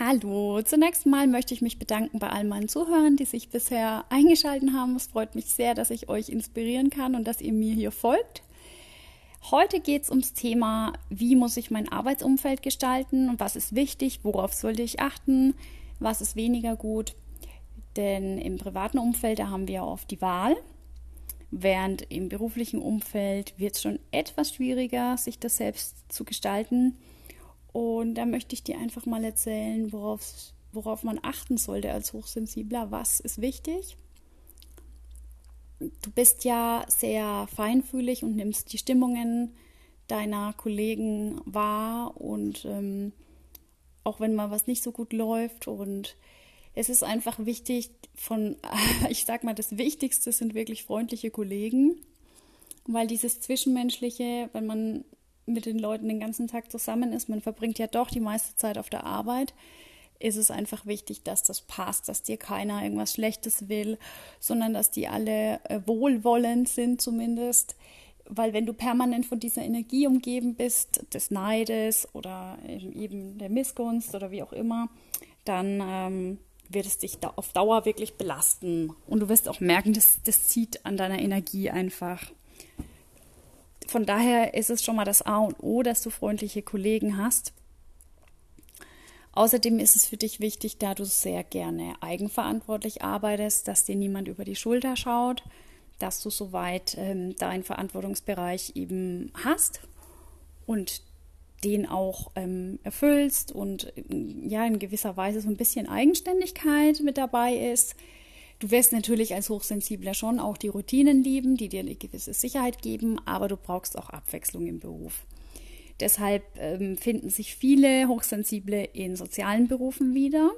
Hallo, zunächst mal möchte ich mich bedanken bei all meinen Zuhörern, die sich bisher eingeschaltet haben. Es freut mich sehr, dass ich euch inspirieren kann und dass ihr mir hier folgt. Heute geht es ums Thema, wie muss ich mein Arbeitsumfeld gestalten und was ist wichtig, worauf sollte ich achten, was ist weniger gut. Denn im privaten Umfeld, da haben wir oft die Wahl, während im beruflichen Umfeld wird es schon etwas schwieriger, sich das selbst zu gestalten. Und da möchte ich dir einfach mal erzählen, worauf, worauf man achten sollte als Hochsensibler. Was ist wichtig? Du bist ja sehr feinfühlig und nimmst die Stimmungen deiner Kollegen wahr und ähm, auch wenn mal was nicht so gut läuft und es ist einfach wichtig von, ich sag mal, das Wichtigste sind wirklich freundliche Kollegen, weil dieses Zwischenmenschliche, wenn man mit den Leuten den ganzen Tag zusammen ist, man verbringt ja doch die meiste Zeit auf der Arbeit, ist es einfach wichtig, dass das passt, dass dir keiner irgendwas Schlechtes will, sondern dass die alle äh, wohlwollend sind zumindest. Weil wenn du permanent von dieser Energie umgeben bist, des Neides oder eben der Missgunst oder wie auch immer, dann ähm, wird es dich da auf Dauer wirklich belasten. Und du wirst auch merken, das, das zieht an deiner Energie einfach von daher ist es schon mal das A und O, dass du freundliche Kollegen hast. Außerdem ist es für dich wichtig, da du sehr gerne eigenverantwortlich arbeitest, dass dir niemand über die Schulter schaut, dass du soweit ähm, deinen Verantwortungsbereich eben hast und den auch ähm, erfüllst und ja in gewisser Weise so ein bisschen Eigenständigkeit mit dabei ist. Du wirst natürlich als Hochsensibler schon auch die Routinen lieben, die dir eine gewisse Sicherheit geben, aber du brauchst auch Abwechslung im Beruf. Deshalb ähm, finden sich viele Hochsensible in sozialen Berufen wieder.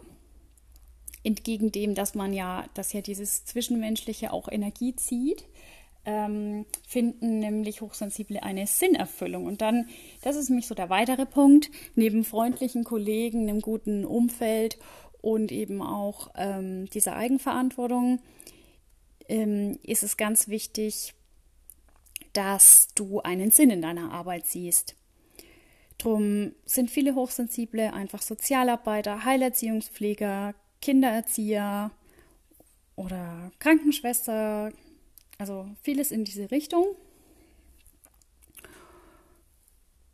Entgegen dem, dass man ja, dass ja dieses Zwischenmenschliche auch Energie zieht, ähm, finden nämlich Hochsensible eine Sinnerfüllung. Und dann, das ist nämlich so der weitere Punkt, neben freundlichen Kollegen, einem guten Umfeld und eben auch ähm, dieser Eigenverantwortung ähm, ist es ganz wichtig, dass du einen Sinn in deiner Arbeit siehst. Drum sind viele Hochsensible einfach Sozialarbeiter, Heilerziehungspfleger, Kindererzieher oder Krankenschwester, also vieles in diese Richtung.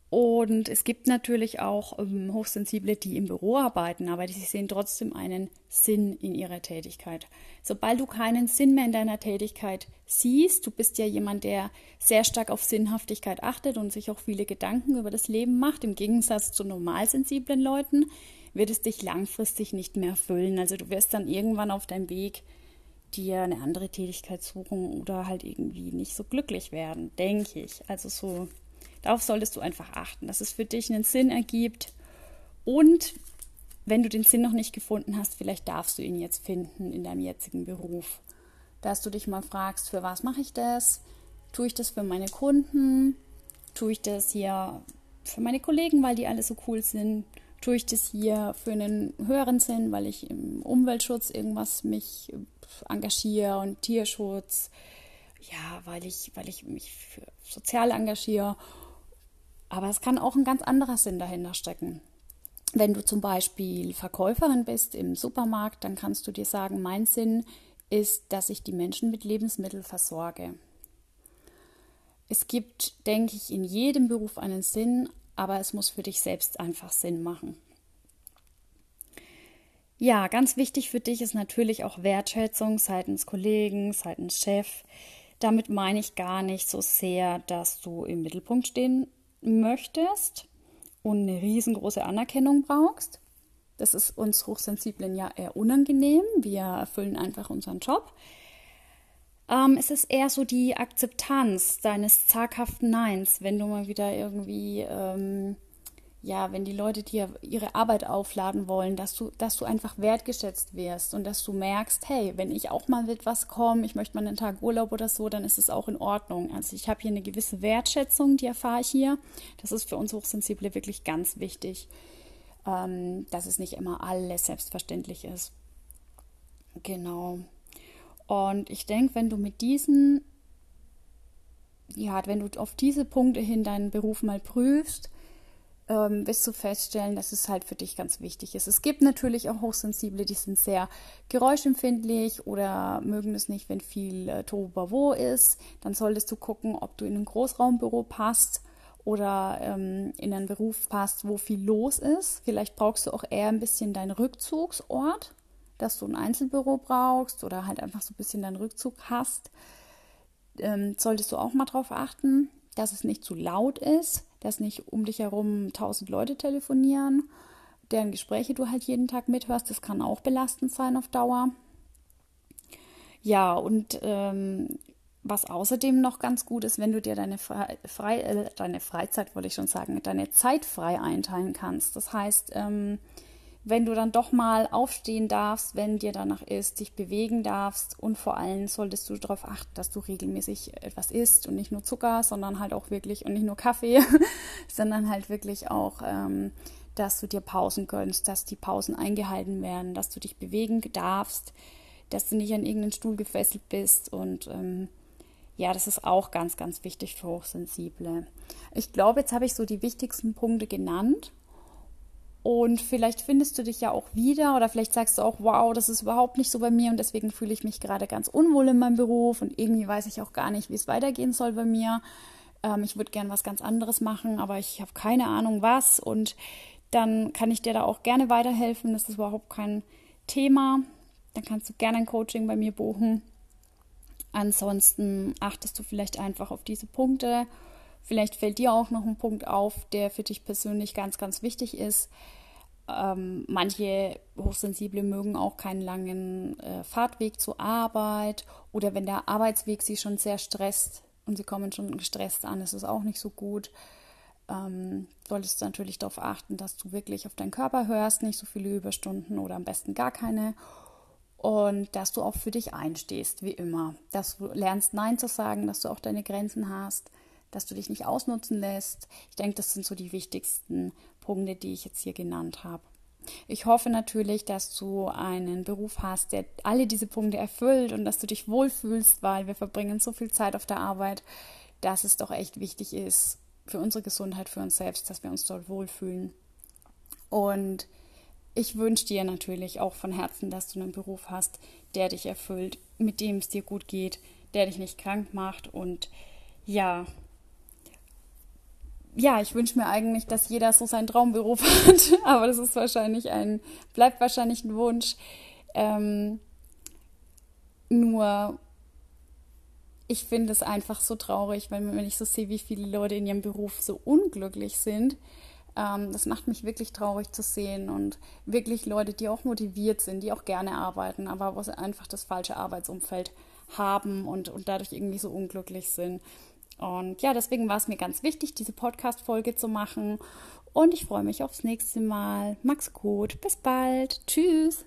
Und es gibt natürlich auch ähm, Hochsensible, die im Büro arbeiten, aber sie sehen trotzdem einen Sinn in ihrer Tätigkeit. Sobald du keinen Sinn mehr in deiner Tätigkeit siehst, du bist ja jemand, der sehr stark auf Sinnhaftigkeit achtet und sich auch viele Gedanken über das Leben macht, im Gegensatz zu normalsensiblen Leuten, wird es dich langfristig nicht mehr erfüllen. Also du wirst dann irgendwann auf deinem Weg dir eine andere Tätigkeit suchen oder halt irgendwie nicht so glücklich werden, denke ich. Also so Darauf solltest du einfach achten, dass es für dich einen Sinn ergibt. Und wenn du den Sinn noch nicht gefunden hast, vielleicht darfst du ihn jetzt finden in deinem jetzigen Beruf. Dass du dich mal fragst, für was mache ich das? Tue ich das für meine Kunden? Tue ich das hier für meine Kollegen, weil die alle so cool sind? Tue ich das hier für einen höheren Sinn, weil ich im Umweltschutz irgendwas mich engagiere und Tierschutz? Ja, weil ich, weil ich mich für sozial engagiere aber es kann auch ein ganz anderer Sinn dahinter stecken. Wenn du zum Beispiel Verkäuferin bist im Supermarkt, dann kannst du dir sagen, mein Sinn ist, dass ich die Menschen mit Lebensmitteln versorge. Es gibt, denke ich, in jedem Beruf einen Sinn, aber es muss für dich selbst einfach Sinn machen. Ja, ganz wichtig für dich ist natürlich auch Wertschätzung seitens Kollegen, seitens Chef. Damit meine ich gar nicht so sehr, dass du im Mittelpunkt stehen möchtest und eine riesengroße Anerkennung brauchst. Das ist uns Hochsensiblen ja eher unangenehm. Wir erfüllen einfach unseren Job. Ähm, es ist eher so die Akzeptanz deines zaghaften Neins, wenn du mal wieder irgendwie ähm, ja, wenn die Leute dir ihre Arbeit aufladen wollen, dass du, dass du einfach wertgeschätzt wirst und dass du merkst, hey, wenn ich auch mal mit was komme, ich möchte mal einen Tag Urlaub oder so, dann ist es auch in Ordnung. Also ich habe hier eine gewisse Wertschätzung, die erfahre ich hier. Das ist für uns Hochsensible wirklich ganz wichtig, ähm, dass es nicht immer alles selbstverständlich ist. Genau. Und ich denke, wenn du mit diesen, ja, wenn du auf diese Punkte hin deinen Beruf mal prüfst, ähm, wirst du feststellen, dass es halt für dich ganz wichtig ist. Es gibt natürlich auch Hochsensible, die sind sehr geräuschempfindlich oder mögen es nicht, wenn viel äh, Tohuwabo ist. Dann solltest du gucken, ob du in ein Großraumbüro passt oder ähm, in einen Beruf passt, wo viel los ist. Vielleicht brauchst du auch eher ein bisschen deinen Rückzugsort, dass du ein Einzelbüro brauchst oder halt einfach so ein bisschen deinen Rückzug hast. Ähm, solltest du auch mal darauf achten, dass es nicht zu laut ist dass nicht um dich herum tausend Leute telefonieren, deren Gespräche du halt jeden Tag mithörst. Das kann auch belastend sein auf Dauer. Ja, und ähm, was außerdem noch ganz gut ist, wenn du dir deine, Fre Fre äh, deine Freizeit, wollte ich schon sagen, deine Zeit frei einteilen kannst. Das heißt, ähm, wenn du dann doch mal aufstehen darfst, wenn dir danach ist, dich bewegen darfst und vor allem solltest du darauf achten, dass du regelmäßig etwas isst und nicht nur Zucker, sondern halt auch wirklich und nicht nur Kaffee, sondern halt wirklich auch, ähm, dass du dir Pausen gönnst, dass die Pausen eingehalten werden, dass du dich bewegen darfst, dass du nicht an irgendeinen Stuhl gefesselt bist und ähm, ja, das ist auch ganz, ganz wichtig für Hochsensible. Ich glaube, jetzt habe ich so die wichtigsten Punkte genannt. Und vielleicht findest du dich ja auch wieder oder vielleicht sagst du auch, wow, das ist überhaupt nicht so bei mir und deswegen fühle ich mich gerade ganz unwohl in meinem Beruf und irgendwie weiß ich auch gar nicht, wie es weitergehen soll bei mir. Ähm, ich würde gern was ganz anderes machen, aber ich habe keine Ahnung was und dann kann ich dir da auch gerne weiterhelfen. Das ist überhaupt kein Thema. Dann kannst du gerne ein Coaching bei mir buchen. Ansonsten achtest du vielleicht einfach auf diese Punkte. Vielleicht fällt dir auch noch ein Punkt auf, der für dich persönlich ganz, ganz wichtig ist. Ähm, manche Hochsensible mögen auch keinen langen äh, Fahrtweg zur Arbeit oder wenn der Arbeitsweg sie schon sehr stresst und sie kommen schon gestresst an, ist es auch nicht so gut. Ähm, solltest du natürlich darauf achten, dass du wirklich auf deinen Körper hörst, nicht so viele Überstunden oder am besten gar keine und dass du auch für dich einstehst, wie immer. Dass du lernst Nein zu sagen, dass du auch deine Grenzen hast, dass du dich nicht ausnutzen lässt. Ich denke, das sind so die wichtigsten Punkte, die ich jetzt hier genannt habe. Ich hoffe natürlich, dass du einen Beruf hast, der alle diese Punkte erfüllt und dass du dich wohlfühlst, weil wir verbringen so viel Zeit auf der Arbeit, dass es doch echt wichtig ist für unsere Gesundheit, für uns selbst, dass wir uns dort wohlfühlen. Und ich wünsche dir natürlich auch von Herzen, dass du einen Beruf hast, der dich erfüllt, mit dem es dir gut geht, der dich nicht krank macht und ja, ja, ich wünsche mir eigentlich, dass jeder so seinen Traumberuf hat, aber das ist wahrscheinlich ein, bleibt wahrscheinlich ein Wunsch. Ähm, nur, ich finde es einfach so traurig, wenn, wenn ich so sehe, wie viele Leute in ihrem Beruf so unglücklich sind. Ähm, das macht mich wirklich traurig zu sehen und wirklich Leute, die auch motiviert sind, die auch gerne arbeiten, aber wo sie einfach das falsche Arbeitsumfeld haben und, und dadurch irgendwie so unglücklich sind. Und ja, deswegen war es mir ganz wichtig, diese Podcast-Folge zu machen. Und ich freue mich aufs nächste Mal. Max Code. Bis bald. Tschüss.